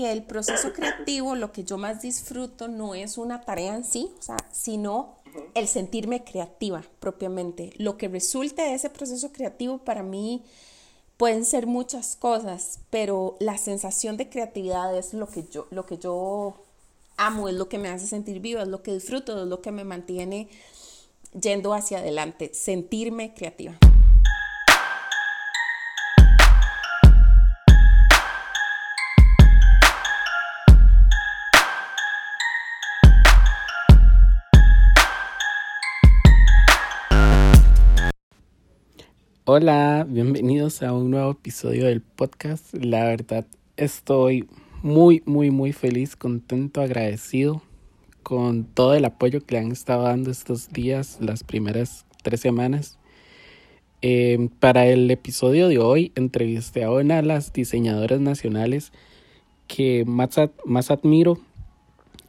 que el proceso creativo, lo que yo más disfruto, no es una tarea en sí, o sea, sino el sentirme creativa propiamente. Lo que resulte de ese proceso creativo para mí pueden ser muchas cosas, pero la sensación de creatividad es lo que yo, lo que yo amo, es lo que me hace sentir viva, es lo que disfruto, es lo que me mantiene yendo hacia adelante, sentirme creativa. Hola, bienvenidos a un nuevo episodio del podcast. La verdad, estoy muy, muy, muy feliz, contento, agradecido con todo el apoyo que le han estado dando estos días, las primeras tres semanas. Em, para el episodio de hoy, entrevisté a una de las diseñadoras nacionales que más, más admiro,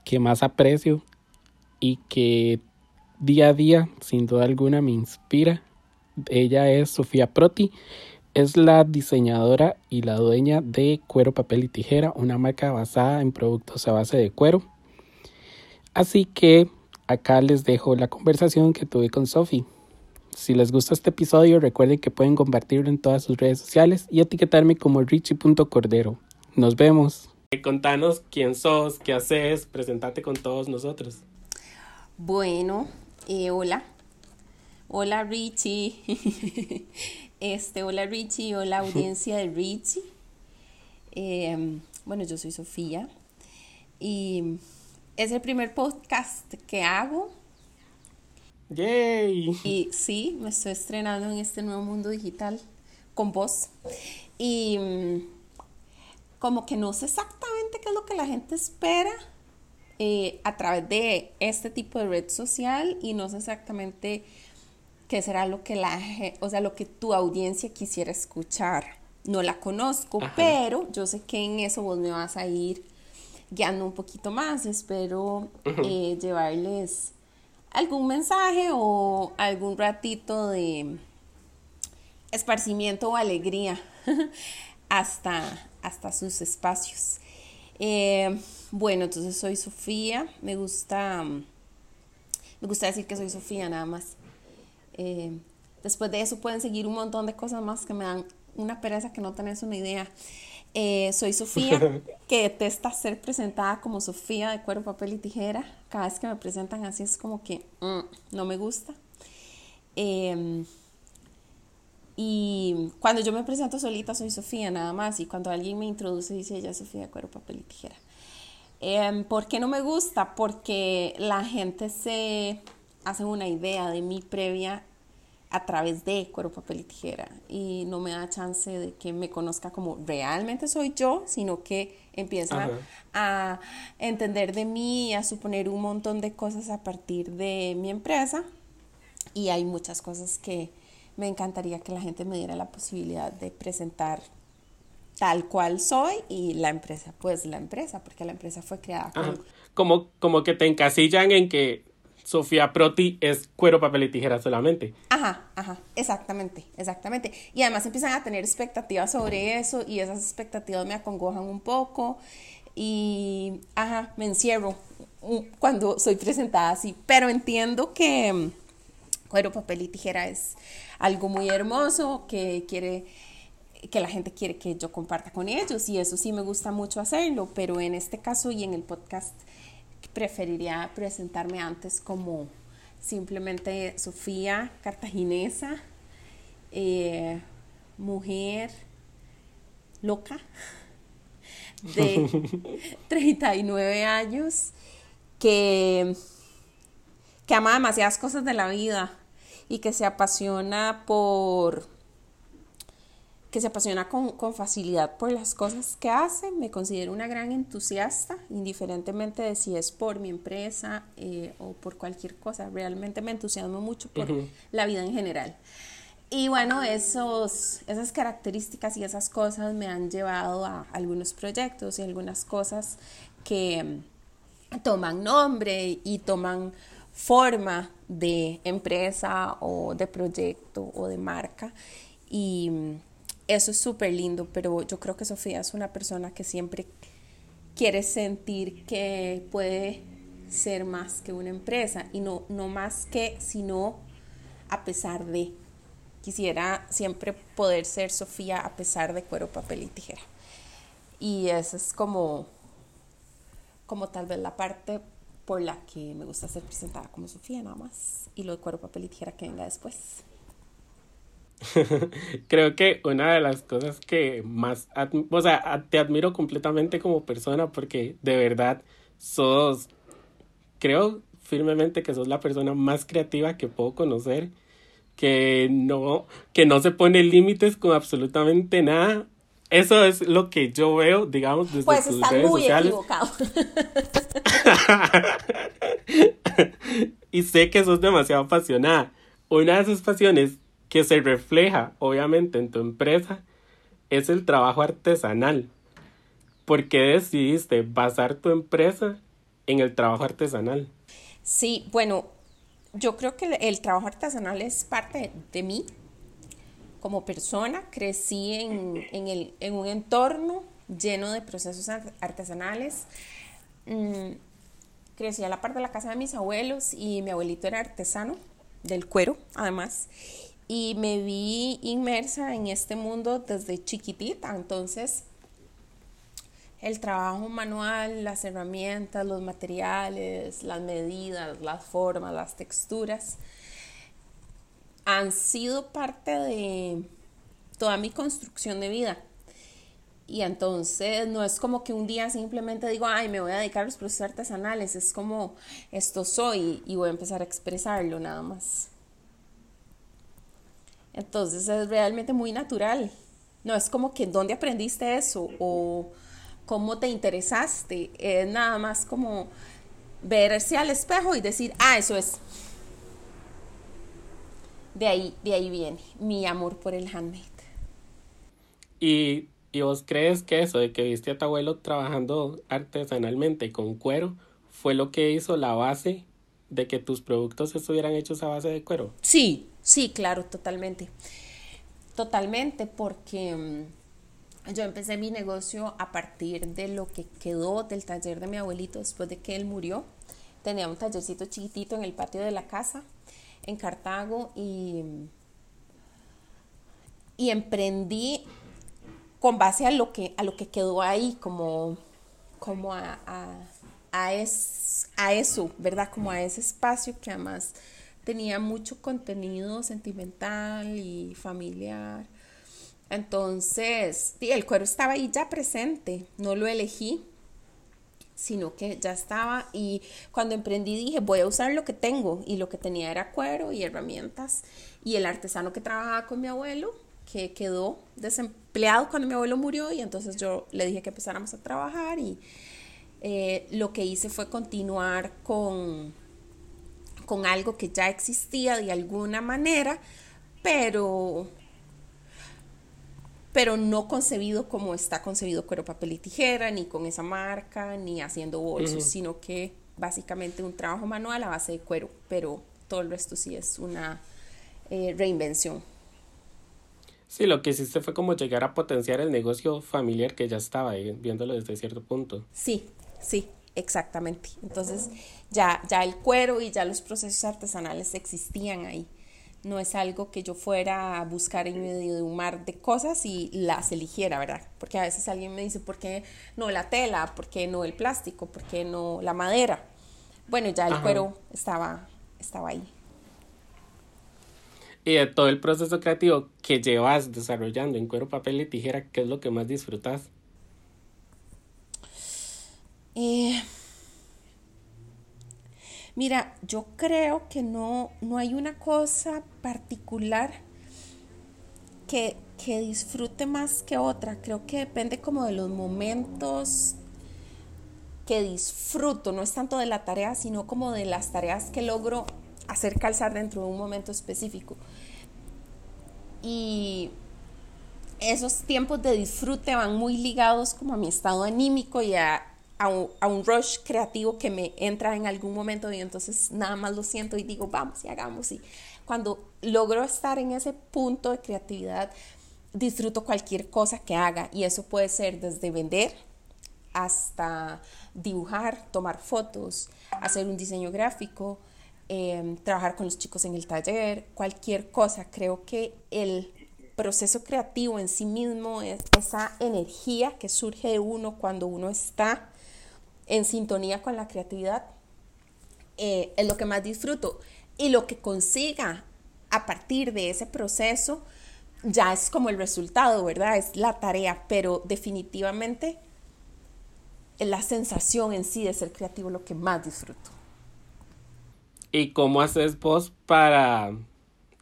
que más aprecio y que día a día, sin duda alguna, me inspira ella es Sofía Proti, es la diseñadora y la dueña de Cuero, Papel y Tijera, una marca basada en productos a base de cuero. Así que acá les dejo la conversación que tuve con Sofía. Si les gusta este episodio, recuerden que pueden compartirlo en todas sus redes sociales y etiquetarme como richie.cordero. Nos vemos. Contanos quién sos, qué haces, presentate con todos nosotros. Bueno, eh, hola, Hola Richie. Este, hola Richie, hola audiencia de Richie. Em, bueno, yo soy Sofía y es el primer podcast que hago. ¡Yay! Y sí, me estoy estrenando en este nuevo mundo digital con vos. Y mm, como que no sé exactamente qué es lo que la gente espera eh, a través de este tipo de red social y no sé exactamente qué será lo que la, o sea, lo que tu audiencia quisiera escuchar. No la conozco, pero yo sé que en eso vos me vas a ir guiando un poquito más. Espero eh, llevarles algún mensaje o algún ratito de esparcimiento o alegría hasta, hasta sus espacios. Eh, bueno, entonces soy Sofía. Me gusta, me gusta decir que soy Sofía nada más. Eh, después de eso pueden seguir un montón de cosas más que me dan una pereza que no tenés una idea. Eh, soy Sofía, que detesta ser presentada como Sofía de cuero, papel y tijera. Cada vez que me presentan así es como que mm, no me gusta. Em, y cuando yo me presento solita soy Sofía nada más. Y cuando alguien me introduce dice ella Sofía de cuero, papel y tijera. Eh, ¿Por qué no me gusta? Porque la gente se hace una idea de mí previa a través de cuero, papel y tijera. Y no me da chance de que me conozca como realmente soy yo, sino que empieza a entender de mí, a suponer un montón de cosas a partir de mi empresa. Y hay muchas cosas que me encantaría que la gente me diera la posibilidad de presentar tal cual soy y la empresa, pues la empresa, porque la empresa fue creada como, como que te encasillan en que Sofía Proti es cuero, papel y tijera solamente. Ajá, ajá, exactamente, exactamente. Y además empiezan a tener expectativas sobre eso y esas expectativas me acongojan un poco y, ajá, me encierro cuando soy presentada así, pero entiendo que mm, cuero, papel y tijera es algo muy hermoso que quiere que la gente quiere que yo comparta con ellos y eso sí me gusta mucho hacerlo, pero en este caso y en el podcast preferiría presentarme antes como simplemente Sofía Cartaginesa, eh, mujer loca de 39 años que, que ama demasiadas cosas de la vida y que se apasiona por que se apasiona con, facilidad por las cosas que hace. Me considero una gran entusiasta, indiferentemente de si es por mi empresa eh, o por cualquier cosa. Realmente me entusiasmo mucho por la vida en general. Y bueno, esos, esas características y esas cosas me han llevado a algunos proyectos y algunas cosas que toman nombre y toman forma de empresa o de proyecto o de marca. Y eso es súper lindo, pero yo creo que Sofía es una persona que siempre quiere sentir que puede ser más que una empresa y no, no más que, sino a pesar de. Quisiera siempre poder ser Sofía a pesar de cuero, papel y tijera. Y esa es como, como tal vez la parte por la que me gusta ser presentada como Sofía nada más. Y lo de cuero, papel y tijera que venga después. Creo que una de las cosas que más, o sea, te admiro completamente como persona porque de verdad sos, creo firmemente que sos la persona más creativa que puedo conocer, que no, que no se pone límites con absolutamente nada. Eso es lo que yo veo, digamos, desde pues tus redes muy sociales. Equivocado. y sé que sos demasiado apasionada. Una de esas pasiones que se refleja, obviamente, en tu empresa es el trabajo artesanal. ¿Por qué decidiste basar tu empresa en el trabajo artesanal? Sí, bueno, yo creo que el, trabajo artesanal es parte de, mí. Como persona, crecí en, el, en, un entorno lleno de procesos artesanales. Mm, crecí a la parte de la casa de mis abuelos y mi abuelito era artesano del cuero, además y me vi inmersa en este mundo desde chiquitita. Entonces, el trabajo manual, las herramientas, los materiales, las medidas, las formas, las texturas, han sido parte de toda mi construcción de vida. Y entonces no es como que un día simplemente digo, ay, me voy a dedicar a los procesos artesanales, es como esto soy y voy a empezar a expresarlo nada más. Entonces es realmente muy natural. No es como que dónde aprendiste eso o cómo te interesaste. Es nada más como verse al espejo y decir, ah, eso es. De ahí, de ahí viene mi amor por el handmade. ¿Y, ¿Y vos crees que eso de que viste a tu abuelo trabajando artesanalmente con cuero fue lo que hizo la base de que tus productos estuvieran hechos a base de cuero? Sí, sí, claro, totalmente. Totalmente, porque mm, yo empecé mi negocio a partir de lo que quedó del taller de mi abuelito después de que él murió. Tenía un tallercito chiquitito en el patio de la casa en Cartago y, y emprendí con base a lo que, a lo que quedó ahí, como, como a, a, es, a eso, ¿verdad? Como a ese espacio que además tenía mucho contenido sentimental y familiar. Entonces, el cuero estaba ahí ya presente, no lo elegí, sino que ya estaba. Y cuando emprendí dije, voy a usar lo que tengo. Y lo que tenía era cuero y herramientas. Y el artesano que trabajaba con mi abuelo, que quedó desempleado cuando mi abuelo murió y entonces yo le dije que empezáramos a trabajar. Y eh, lo que hice fue continuar con, con algo que ya existía de alguna manera, pero, pero no concebido como está concebido cuero, papel y tijera, ni con esa marca, ni haciendo bolsos, sino que básicamente un trabajo manual a base de cuero, pero todo el resto sí es una eh, reinvención. Sí, lo que hiciste fue como llegar a potenciar el negocio familiar que ya estaba ahí, viéndolo desde cierto punto. Sí, Sí, exactamente. Entonces ya, ya el cuero y ya los procesos artesanales existían ahí. No es algo que yo fuera a buscar en medio de un mar de cosas y las eligiera, ¿verdad? Porque a veces alguien me dice, ¿por qué no la tela? ¿Por qué no el plástico? ¿Por qué no la madera? Bueno, ya el cuero estaba, estaba ahí. Y de todo el proceso creativo que llevas desarrollando en cuero, papel y tijera, ¿qué es lo que más disfrutas? Eh, mira, yo creo que no, no hay una cosa particular que, que disfrute más que otra. Creo que depende como de los momentos que disfruto, no es tanto de la tarea, sino como de las tareas que logro hacer calzar dentro de un momento específico. Y esos tiempos de disfrute van muy ligados como a mi estado anímico y a a un, rush creativo que me entra en algún momento y entonces nada más lo siento y digo, vamos y hagamos. Y cuando logro estar en ese punto de creatividad, disfruto cualquier cosa que haga y eso puede ser desde vender hasta dibujar, tomar fotos, hacer un diseño gráfico, em, trabajar con los chicos en el taller, cualquier cosa. Creo que el proceso creativo en sí mismo es esa energía que surge de uno cuando uno está en sintonía con la creatividad. Eh, es lo que más disfruto. Y lo que consiga a partir de ese proceso ya es como el resultado, ¿verdad? Es la tarea, pero definitivamente la sensación en sí de ser creativo lo que más disfruto. ¿Y cómo haces vos para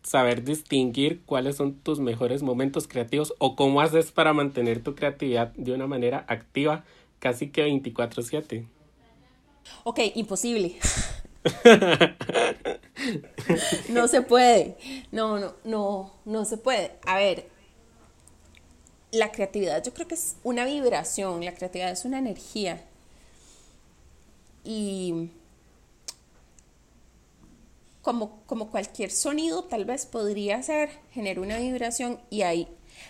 saber distinguir cuáles son tus mejores momentos creativos o cómo haces para mantener tu creatividad de una manera activa casi que 24/7? Ok, imposible. no se puede. No, no, no, no se puede. A ver, la creatividad yo creo que es una vibración, la creatividad es una energía. Y como, como cualquier sonido, tal vez podría ser, generar una vibración y hay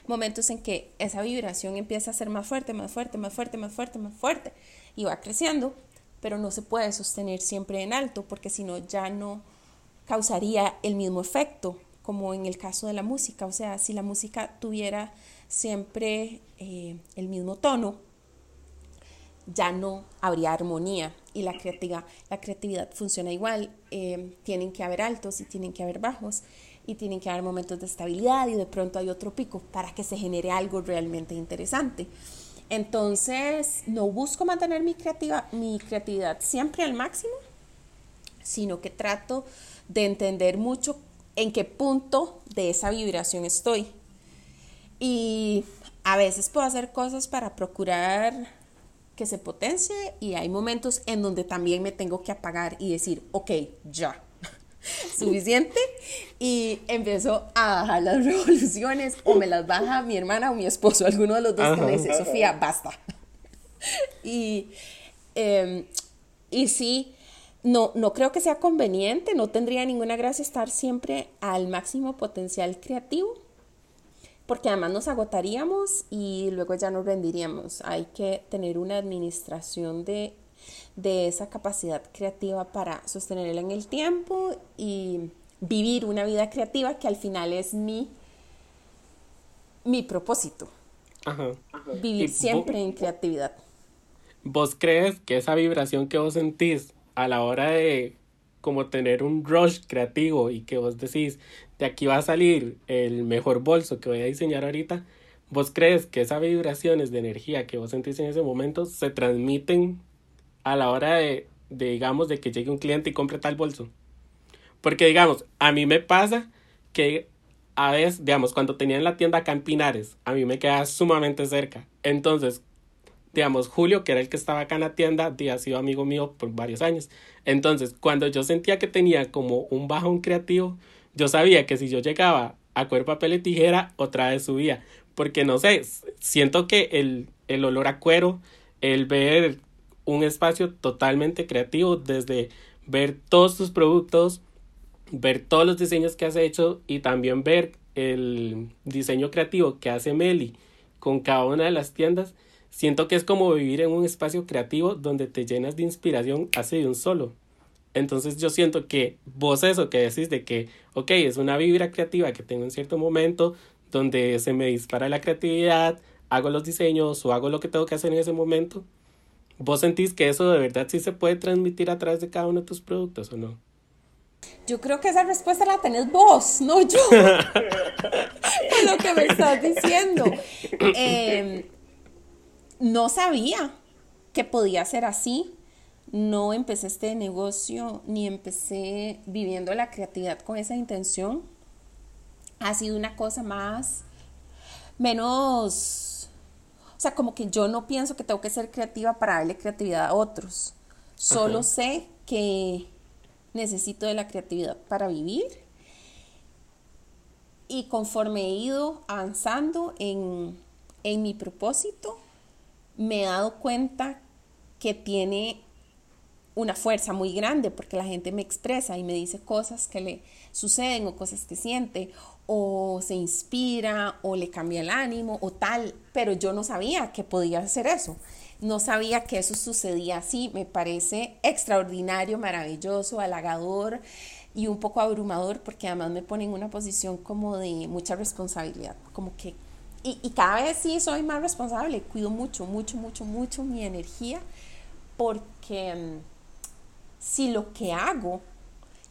momentos en que esa vibración empieza a ser más fuerte, más fuerte, más fuerte, más fuerte, más fuerte y va creciendo, pero no se puede sostener siempre en alto porque si no ya no causaría el mismo efecto como en el caso de la música. O sea, si la música tuviera siempre eh, el mismo tono, ya no habría armonía y la creatividad, la creatividad funciona igual. Eh, tienen que haber altos y tienen que haber bajos y tienen que haber momentos de estabilidad y de pronto hay otro pico para que se genere algo realmente interesante. Entonces, no busco mantener mi, creativa, mi creatividad siempre al máximo, sino que trato de entender mucho en qué punto de esa vibración estoy. Y a veces puedo hacer cosas para procurar que se potencie y hay momentos en donde también me tengo que apagar y decir, ok, ya, suficiente y empiezo a bajar las revoluciones o me las baja mi hermana o mi esposo, alguno de los dos que me dice, Sofía, basta. y, em, y sí, no, no creo que sea conveniente, no tendría ninguna gracia estar siempre al máximo potencial creativo, porque además nos agotaríamos y luego ya nos rendiríamos. Hay que tener una administración de, de esa capacidad creativa para sostenerla en el tiempo y vivir una vida creativa que al final es mi, mi propósito. Vivir siempre en creatividad. ¿Vos crees que esa vibración que vos sentís a la hora de como tener un rush creativo y que vos decís, de aquí va a salir el mejor bolso que voy a diseñar ahorita, ¿vos crees que esas vibraciones de energía que vos sentís en ese momento se transmiten a la hora de, digamos, de que llegue un cliente y compre tal bolso? Porque, digamos, a mí me pasa que a veces, digamos, cuando tenía en la tienda Campinares, a mí me queda sumamente cerca. Entonces, digamos, Julio, que era el que estaba acá en la tienda, ha sido amigo mío por varios años. Entonces, cuando yo sentía que tenía como un bajón creativo, yo sabía que si yo llegaba a cuerpo, papel y tijera, otra vez subía. Porque no sé, siento que el, el olor a cuero, el ver un espacio totalmente creativo, desde ver todos tus productos, ver todos los diseños que has hecho y también ver el diseño creativo que hace Meli con cada una de las tiendas, Siento que es como vivir en un espacio creativo donde te llenas de inspiración así de un solo. Entonces yo siento que vos eso que decís de que, ok, es una vibra creativa que tengo en cierto momento donde se me dispara la creatividad, hago los diseños o hago lo que tengo que hacer en ese momento. ¿Vos sentís que eso de verdad sí se puede transmitir a través de cada uno de tus productos o no? Yo creo que esa respuesta la tenés vos, no yo. Con lo que me estás diciendo. Eh, no sabía que podía ser así. No empecé este negocio ni empecé viviendo la creatividad con esa intención. Ha sido una cosa más, menos, o sea, como que yo no pienso que tengo que ser creativa para darle creatividad a otros. Solo sé que necesito de la creatividad para vivir. Y conforme he ido avanzando en, en mi propósito, me he dado cuenta que tiene una fuerza muy grande porque la gente me expresa y me dice cosas que le suceden o cosas que siente o se inspira o le cambia el ánimo o tal, pero yo no sabía que podía hacer eso. no sabía que eso sucedía así. Me parece extraordinario, maravilloso, halagador y un poco abrumador porque además me pone en una posición como de mucha responsabilidad, como que, y, y cada vez sí soy más responsable, cuido mucho, mucho, mucho, mucho mi energía porque mm, si lo que hago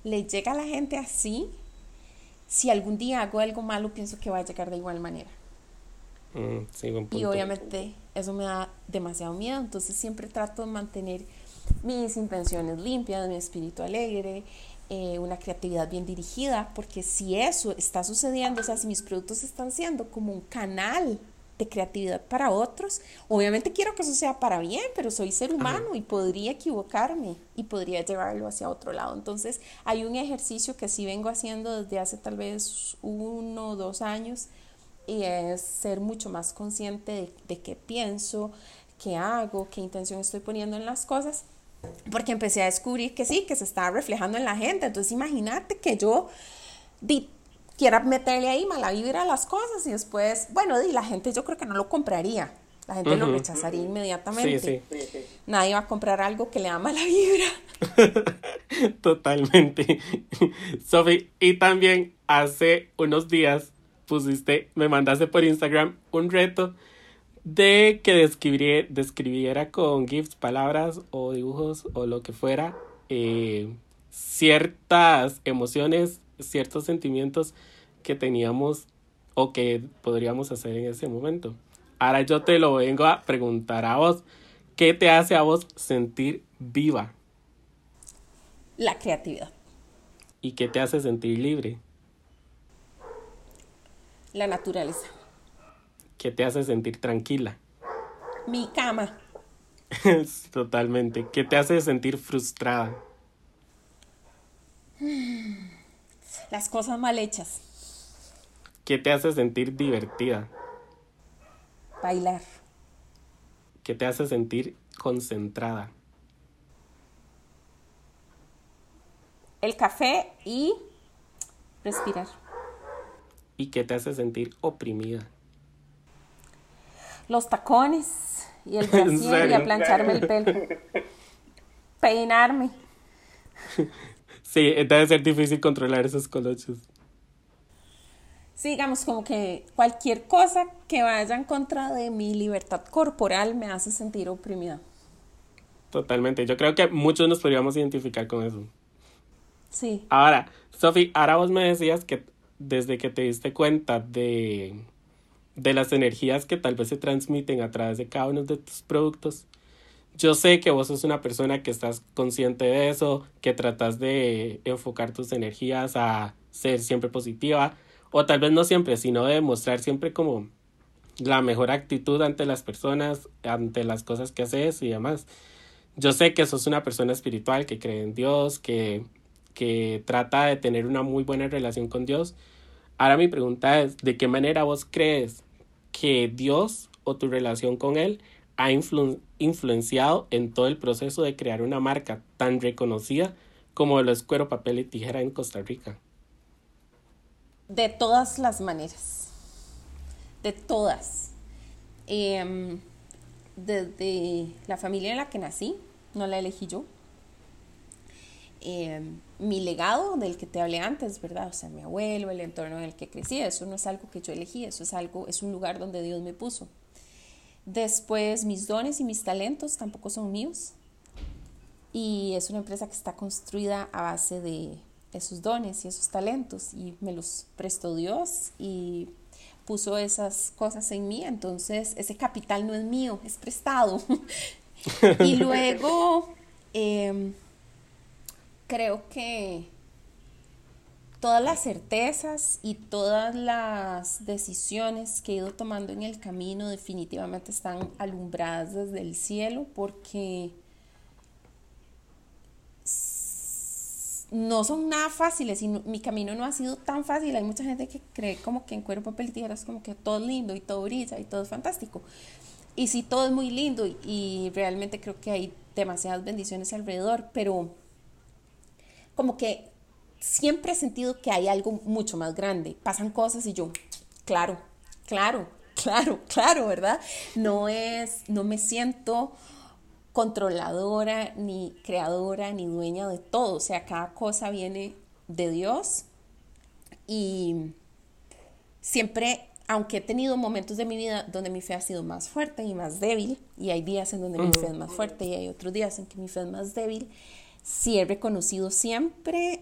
le llega a la gente así, si algún día hago algo malo, pienso que va a llegar de igual manera. Mm, y obviamente eso me da demasiado miedo, entonces siempre trato de mantener mis intenciones limpias, mi espíritu alegre, eh, una creatividad bien dirigida, porque si eso está sucediendo, o sea, si mis productos están siendo como un canal de creatividad para otros. Obviamente quiero que eso sea para bien, pero soy ser humano y podría equivocarme y podría llevarlo hacia otro lado. Entonces hay un ejercicio que sí vengo haciendo desde hace tal vez uno o dos años y es ser mucho más consciente de, de qué pienso, qué hago, qué intención estoy poniendo en las cosas. Porque empecé a descubrir que sí, que se estaba reflejando en la gente. Entonces imagínate que yo di quiera meterle ahí mala vibra a las cosas y después, bueno, y la gente yo creo que no lo compraría. La gente lo rechazaría inmediatamente. Nadie va a comprar algo que le da mala vibra. Totalmente. Sofi, y también hace unos días pusiste, me mandaste por Instagram un reto de que describiera, describiera con GIFs, palabras o dibujos o lo que fuera, eh, ciertas emociones ciertos sentimientos que teníamos o que podríamos hacer en ese momento. Ahora yo te lo vengo a preguntar a vos. ¿Qué te hace a vos sentir viva? La creatividad. ¿Y qué te hace sentir libre? La naturaleza. ¿Qué te hace sentir tranquila? Mi cama. Totalmente. ¿Qué te hace sentir frustrada? Las cosas mal hechas. ¿Qué te hace sentir divertida? Bailar. ¿Qué te hace sentir concentrada? El café y respirar. ¿Y qué te hace sentir oprimida? Los tacones y el brasier y a plancharme el pelo. Peinarme. Sí, debe ser difícil controlar esos colochos. Sí, digamos como que cualquier cosa que vaya en contra de mi libertad corporal me hace sentir oprimida. Totalmente. Yo creo que muchos nos podríamos identificar con eso. Sí. Ahora, Sofi, ahora vos me decías que desde que te diste cuenta de, de las energías que tal vez se transmiten a través de cada uno de tus productos, yo sé que vos sos una persona que estás consciente de eso, que tratas de enfocar tus energías a ser siempre positiva, o tal vez no siempre, sino de mostrar siempre como la mejor actitud ante las personas, ante las cosas que haces y demás. Yo sé que sos una persona espiritual que cree en Dios, que, que trata de tener una muy buena relación con Dios. Ahora mi pregunta es, ¿de qué manera vos crees que Dios o tu relación con Él ha influenciado en todo el proceso de crear una marca tan reconocida como los cuero, papel y tijera en Costa Rica? De todas las maneras, de todas. Em, desde la familia en la que nací, no la elegí yo. Em, mi legado del que te hablé antes, ¿verdad? O sea, mi abuelo, el entorno en el que crecí, eso no es algo que yo elegí, eso es algo, es un lugar donde Dios me puso. Después, mis dones y mis talentos tampoco son míos. Y es una empresa que está construida a base de esos dones y esos talentos. Y me los prestó Dios y puso esas cosas en mí. Entonces, ese capital no es mío, es prestado. y luego, em, creo que todas las certezas y todas las decisiones que he ido tomando en el camino definitivamente están alumbradas desde el cielo porque no son nada fáciles y mi camino no ha sido tan fácil. Hay mucha gente que cree como que en cuerpo, papel y tijeras como que todo es lindo y todo brilla y todo es fantástico. Y sí, todo es muy lindo y realmente creo que hay demasiadas bendiciones alrededor, pero como que siempre he sentido que hay algo mucho más grande. Pasan cosas y yo, claro, claro, claro, claro, ¿verdad? No es, no me siento controladora, ni creadora, ni dueña de todo. O sea, cada cosa viene de Dios. Y siempre, aunque he tenido momentos de mi vida donde mi fe ha sido más fuerte y más débil, y hay días en donde mi fe es más fuerte y hay otros días en que mi fe es más débil, sí he reconocido siempre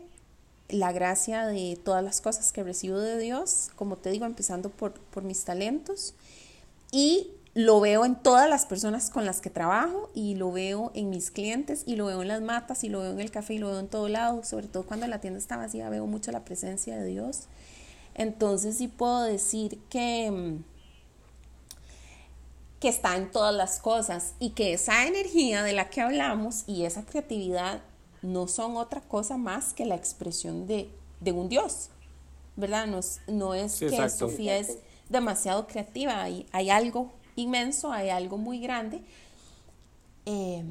la gracia de todas las cosas que recibo de Dios, como te digo, empezando por, por mis talentos. Y lo veo en todas las personas con las que trabajo y lo veo en mis clientes y lo veo en las matas y lo veo en el café y lo veo en todo lado, sobre todo cuando la tienda está vacía, veo mucho la presencia de Dios. Entonces sí puedo decir que, mm, que está en todas las cosas y que esa energía de la que hablamos y esa creatividad no son otra cosa más que la expresión de, un Dios, ¿verdad? No, no es que Sofía es demasiado creativa, hay, hay, algo inmenso, hay algo muy grande eh,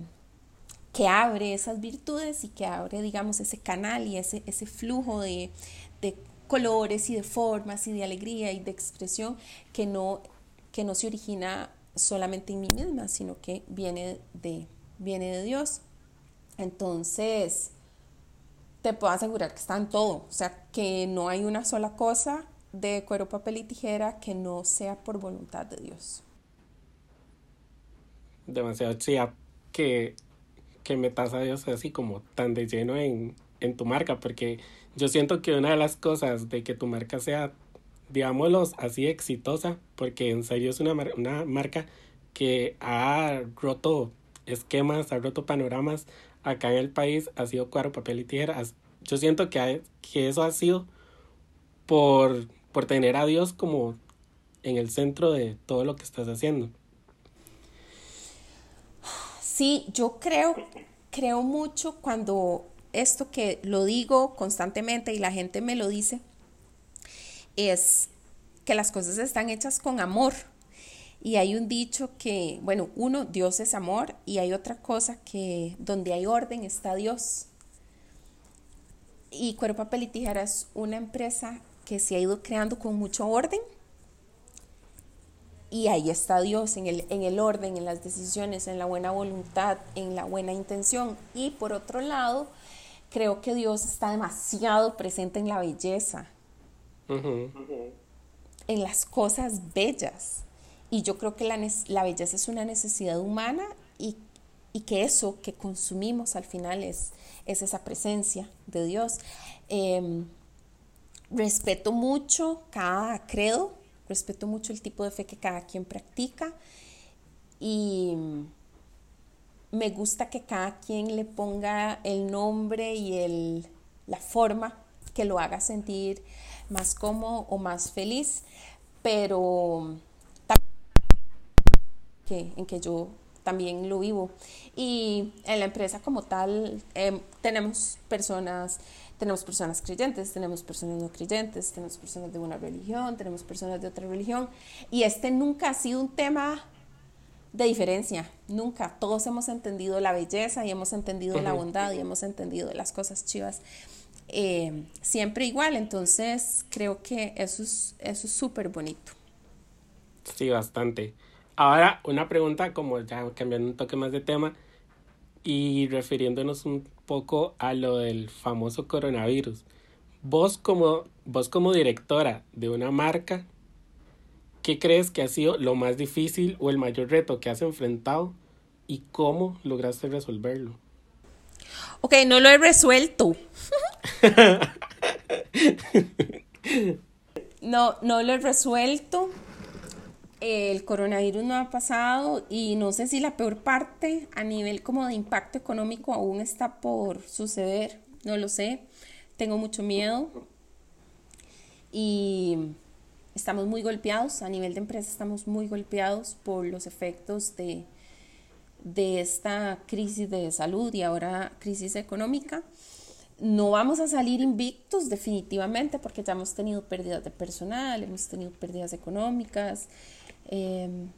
que abre esas virtudes y que abre, digamos, ese canal y ese, ese flujo de, de colores y de formas y de alegría y de expresión que no, que no se origina solamente en mí misma, sino que viene de, viene de Dios. Entonces, te puedo asegurar que está en todo, o sea, que no hay una sola cosa de cuero, papel y tijera que no sea por voluntad de Dios. Demasiado chía que, que metas a Dios así como tan de lleno en, en tu marca, porque yo siento que una de las cosas de que tu marca sea, digámoslo así, exitosa, porque en serio es una, una marca que ha roto esquemas, ha roto panoramas, acá en el país ha sido cuadro, papel y tijera. Yo siento que, que eso ha sido por, por tener a Dios como en el centro de todo lo que estás haciendo. Sí, yo creo, creo mucho cuando esto que lo digo constantemente y la gente me lo dice, es que las cosas están hechas con amor. Y hay un dicho que, bueno, uno, Dios es amor y hay otra cosa que donde hay orden está Dios. Y Cuero, Papel y Tijera es una empresa que se ha ido creando con mucho orden. Y ahí está Dios en el, en el orden, en las decisiones, en la buena voluntad, en la buena intención. Y por otro lado, creo que Dios está demasiado presente en la belleza, en las cosas bellas. Y yo creo que la, la belleza es una necesidad humana y, que eso que consumimos al final es, es esa presencia de Dios. Em, respeto mucho cada credo, respeto mucho el tipo de fe que cada quien practica y me gusta que cada quien le ponga el nombre y el, la forma que lo haga sentir más cómodo o más feliz, pero que, en que yo también lo vivo. Y en la empresa como tal em, tenemos personas, tenemos personas creyentes, tenemos personas no creyentes, tenemos personas de una religión, tenemos personas de otra religión. Y este nunca ha sido un tema de diferencia, nunca. Todos hemos entendido la belleza y hemos entendido la bondad y hemos entendido las cosas chivas. Eh, siempre igual, entonces creo que eso es eso es súper bonito. Sí, bastante. Ahora, una pregunta, como ya cambiando un toque más de tema y refiriéndonos un poco a lo del famoso coronavirus. Vos como, vos como directora de una marca, ¿qué crees que ha sido lo más difícil o el mayor reto que has enfrentado y cómo lograste resolverlo? Ok, no lo he resuelto. no, no lo he resuelto el coronavirus no ha pasado y no sé si la peor parte a nivel como de impacto económico aún está por suceder, no lo sé, tengo mucho miedo y estamos muy golpeados, a nivel de empresa estamos muy golpeados por los efectos de, de esta crisis de salud y ahora crisis económica. No vamos a salir invictos definitivamente porque ya hemos tenido pérdidas de personal, hemos tenido pérdidas económicas, Em,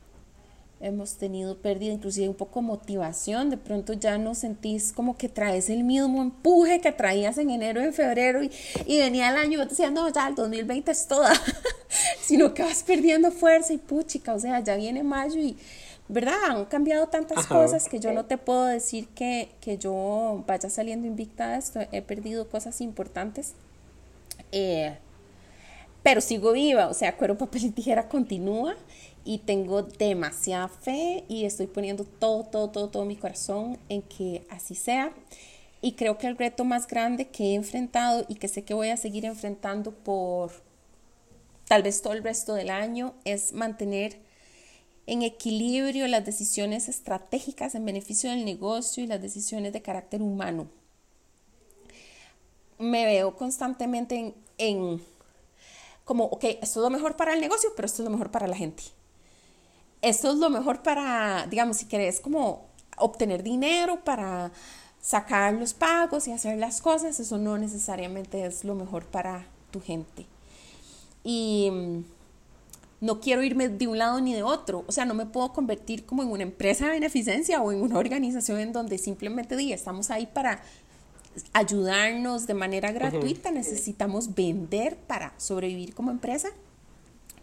hemos tenido pérdida, inclusive un poco motivación, de pronto ya no sentís como que traes el mismo empuje que traías en enero, en febrero y, y venía el año decías, no, ya el 2020 es toda, sino que vas perdiendo fuerza y puchica, o sea, ya viene mayo y, ¿verdad? Han cambiado tantas cosas que yo no te puedo decir que, que, yo vaya saliendo invicta de esto, he perdido cosas importantes. Eh, pero sigo viva, o sea, cuero, papel y tijera continúa y tengo demasiada fe y estoy poniendo todo, todo, todo, todo mi corazón en que así sea. Y creo que el reto más grande que he enfrentado y que sé que voy a seguir enfrentando por tal vez todo el resto del año es mantener en equilibrio las decisiones estratégicas en beneficio del negocio y las decisiones de carácter humano. Me veo constantemente en, en como, ok, esto es lo mejor para el negocio, pero esto es lo mejor para la gente. Esto es lo mejor para, digamos, si querés como obtener dinero para sacar los pagos y hacer las cosas, eso no necesariamente es lo mejor para tu gente. Y mm, no quiero irme de un lado ni de otro, o sea, no me puedo convertir como en una empresa de beneficencia o en una organización en donde simplemente diga, estamos ahí para ayudarnos de manera gratuita, necesitamos vender para sobrevivir como empresa,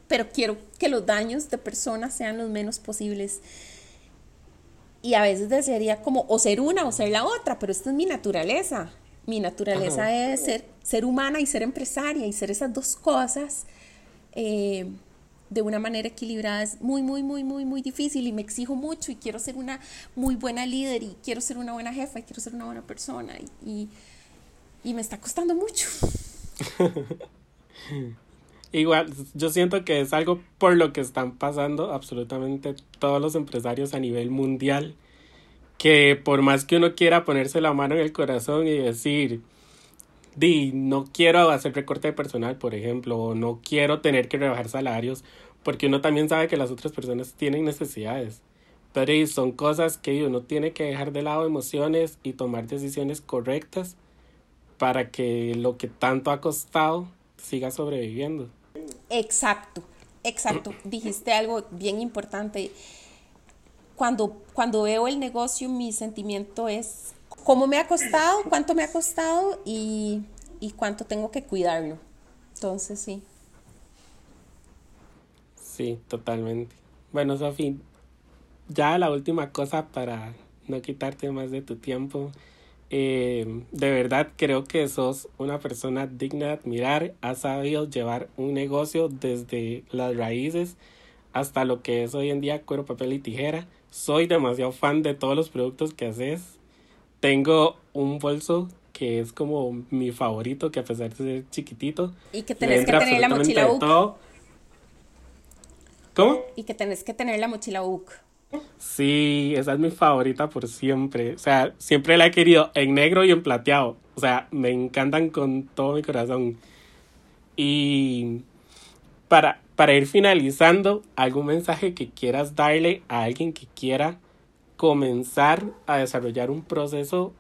pero quiero que los daños de personas sean los menos posibles. Y a veces desearía como o ser una o ser la otra, pero esta es mi naturaleza. Mi naturaleza es ser, ser humana y ser empresaria y ser esas dos cosas eh, de una manera equilibrada es muy, muy, muy, muy, muy difícil y me exijo mucho y quiero ser una muy buena líder y quiero ser una buena jefa y quiero ser una buena persona y, y me está costando mucho. Igual, yo siento que es algo por lo que están pasando absolutamente todos los empresarios a nivel mundial, que por más que uno quiera ponerse la mano en el corazón y decir, di, no quiero hacer recorte de personal, por ejemplo, o no quiero tener que rebajar salarios, porque uno también sabe que las otras personas tienen necesidades. Pero son cosas que uno tiene que dejar de lado emociones y tomar decisiones correctas para que lo que tanto ha costado siga sobreviviendo. Exacto, exacto. Dijiste algo bien importante. Cuando, cuando veo el negocio, mi sentimiento es cómo me ha costado, cuánto me ha costado y, y cuánto tengo que cuidarlo. Entonces, sí. Sí, totalmente. Bueno, Sofi, ya la última cosa para no quitarte más de tu tiempo. Eh, de verdad creo que sos una persona digna de admirar. Has sabido llevar un negocio desde las raíces hasta lo que es hoy en día cuero, papel y tijera. Soy demasiado fan de todos los productos que haces tengo un bolso que es como mi favorito, que a pesar de ser chiquitito. Y que tenés que tener la mochila UC. ¿Cómo? Y que tenés que tener la mochila UC. Sí, esa es mi favorita por siempre. O sea, siempre la he querido en negro y en plateado. O sea, me encantan con todo mi corazón. Y para, para ir finalizando, ¿algún mensaje que quieras darle a alguien que quiera comenzar a desarrollar un proceso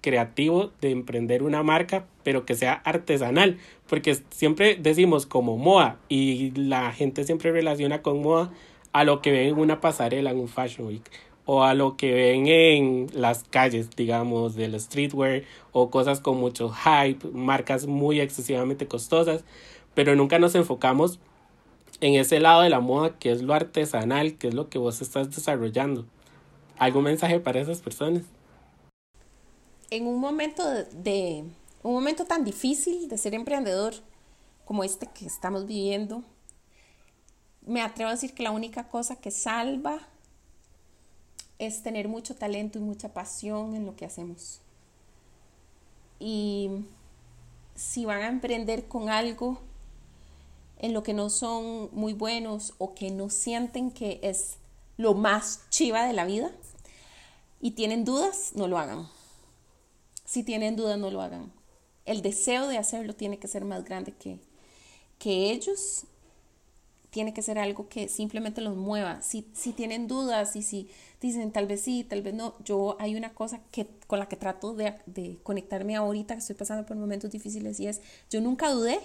creativo de emprender una marca, pero que sea artesanal, porque siempre decimos como moda y la gente siempre relaciona con moda a lo que ven en una pasarela en un Fashion Week o a lo que ven en las calles, digamos, del streetwear o cosas con mucho hype, marcas muy excesivamente costosas, pero nunca nos enfocamos en ese lado de la moda que es lo artesanal, que es lo que vos estás desarrollando. ¿Algún mensaje para esas personas? En un momento de, un momento tan difícil de ser emprendedor como este que estamos viviendo, me atrevo a decir que la única cosa que salva es tener mucho talento y mucha pasión en lo que hacemos. Y si van a emprender con algo en lo que no son muy buenos o que no sienten que es lo más chiva de la vida, y tienen dudas, no lo hagan. Si tienen dudas, no lo hagan. El deseo de hacerlo tiene que ser más grande que, que ellos. Tiene que ser algo que simplemente los mueva. Si, si tienen dudas y si dicen tal vez sí, tal vez no, yo hay una cosa que, con la que trato de, de conectarme ahorita que estoy pasando por momentos difíciles y es, yo nunca dudé.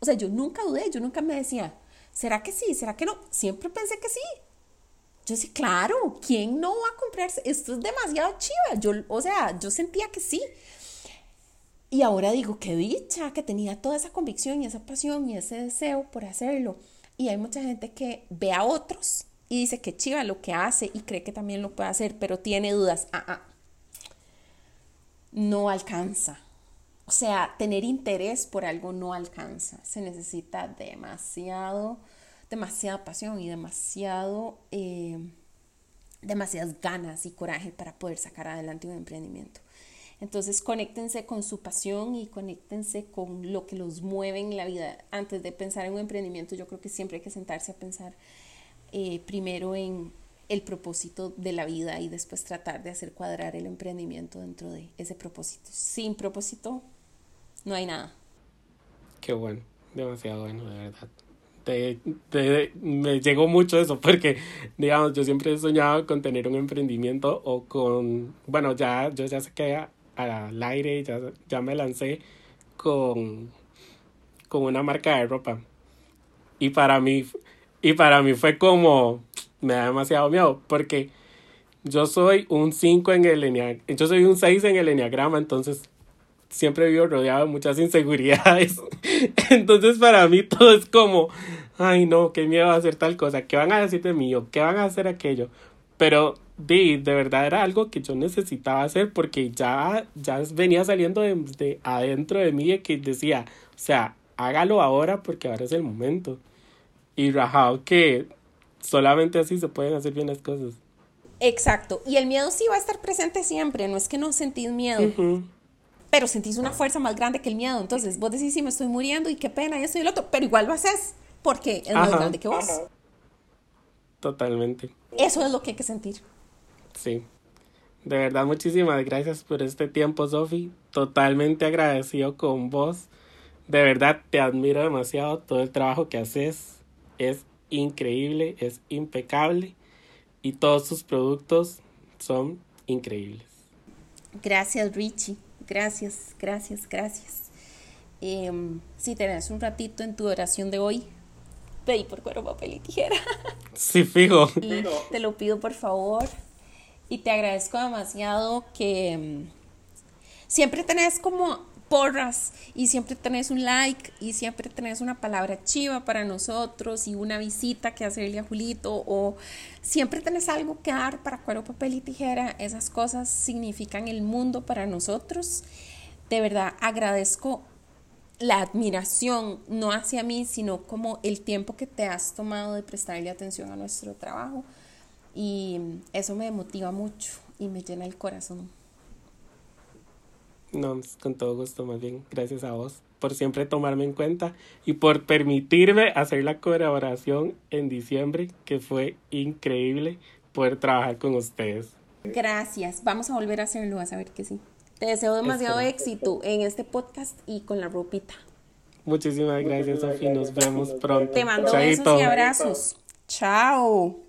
O sea, yo nunca dudé, yo nunca me decía, ¿será que sí? ¿Será que no? Siempre pensé que sí. Yo sí, claro, ¿quién no va a comprarse? Esto es demasiado chiva. Yo, o sea, yo sentía que sí. Y ahora digo, qué dicha que tenía toda esa convicción y esa pasión y ese deseo por hacerlo. Y hay mucha gente que ve a otros y dice que chiva lo que hace y cree que también lo puede hacer, pero tiene dudas. Ah, ah. No alcanza. O sea, tener interés por algo no alcanza. Se necesita demasiado, demasiada pasión y demasiado, eh, demasiadas ganas y coraje para poder sacar adelante un emprendimiento. Entonces, conéctense con su pasión y conéctense con lo que los mueve en la vida. Antes de pensar en un emprendimiento, yo creo que siempre hay que sentarse a pensar eh, primero en el propósito de la vida y después tratar de hacer cuadrar el emprendimiento dentro de ese propósito. Sin propósito, no hay nada. Qué bueno, demasiado bueno, de verdad. Te, me llegó mucho eso porque, digamos, yo siempre he soñado con tener un emprendimiento o con, bueno, ya, yo ya sé que al aire, ya, ya me lancé con, con una marca de ropa. Y para mí, y para mí fue como, me da demasiado miedo, porque yo soy un 5 en el enneagrama, yo soy un 6 en el enneagrama, entonces siempre vivo rodeado de muchas inseguridades. Entonces para mí todo es como, ay no, qué miedo hacer tal cosa, qué van a decir de mí o qué van a hacer aquello. Pero de, de verdad era algo que yo necesitaba hacer porque ya, ya venía saliendo de, adentro de mí y que decía, o sea, hágalo ahora porque ahora es el momento. Y rajado que solamente así se pueden hacer bien las cosas. Exacto. Y el miedo sí va a estar presente siempre, no es que no sentís miedo. Pero sentís una fuerza más grande que el miedo. Entonces, vos decís, sí, me estoy muriendo y qué pena, y esto y el otro, pero igual lo haces porque es más grande que vos. Totalmente. Eso es lo que hay que sentir. Sí. De verdad, muchísimas gracias por este tiempo, Sofi. Totalmente agradecido con vos. De verdad, te admiro demasiado todo el trabajo que haces. Es increíble, es impecable y todos sus productos son increíbles. Gracias, Richie. Gracias, gracias, gracias. Em, si tenés un ratito en tu oración de hoy, pedí por cuero, papel y tijera. Sí, fijo. Y te lo pido por favor y te agradezco demasiado que mm, siempre tenés como porras y siempre tenés un like y siempre tenés una palabra chiva para nosotros y una visita que hacerle a Julito o siempre tenés algo que dar para cuero, papel y tijera. Esas cosas significan el mundo para nosotros. De verdad agradezco la admiración, no hacia mí, sino como el tiempo que te has tomado de prestarle atención a nuestro trabajo. Y eso me motiva mucho y me llena el corazón. No, con todo gusto, más bien. Gracias a vos por siempre tomarme en cuenta y por permitirme hacer la colaboración en diciembre, que fue increíble poder trabajar con ustedes. Gracias. Vamos a volver a hacerlo, a saber que sí. Te deseo demasiado éxito en este podcast y con la ropita. Muchísimas gracias, Sofía. Nos vemos pronto. Te mando besos y abrazos. Chao.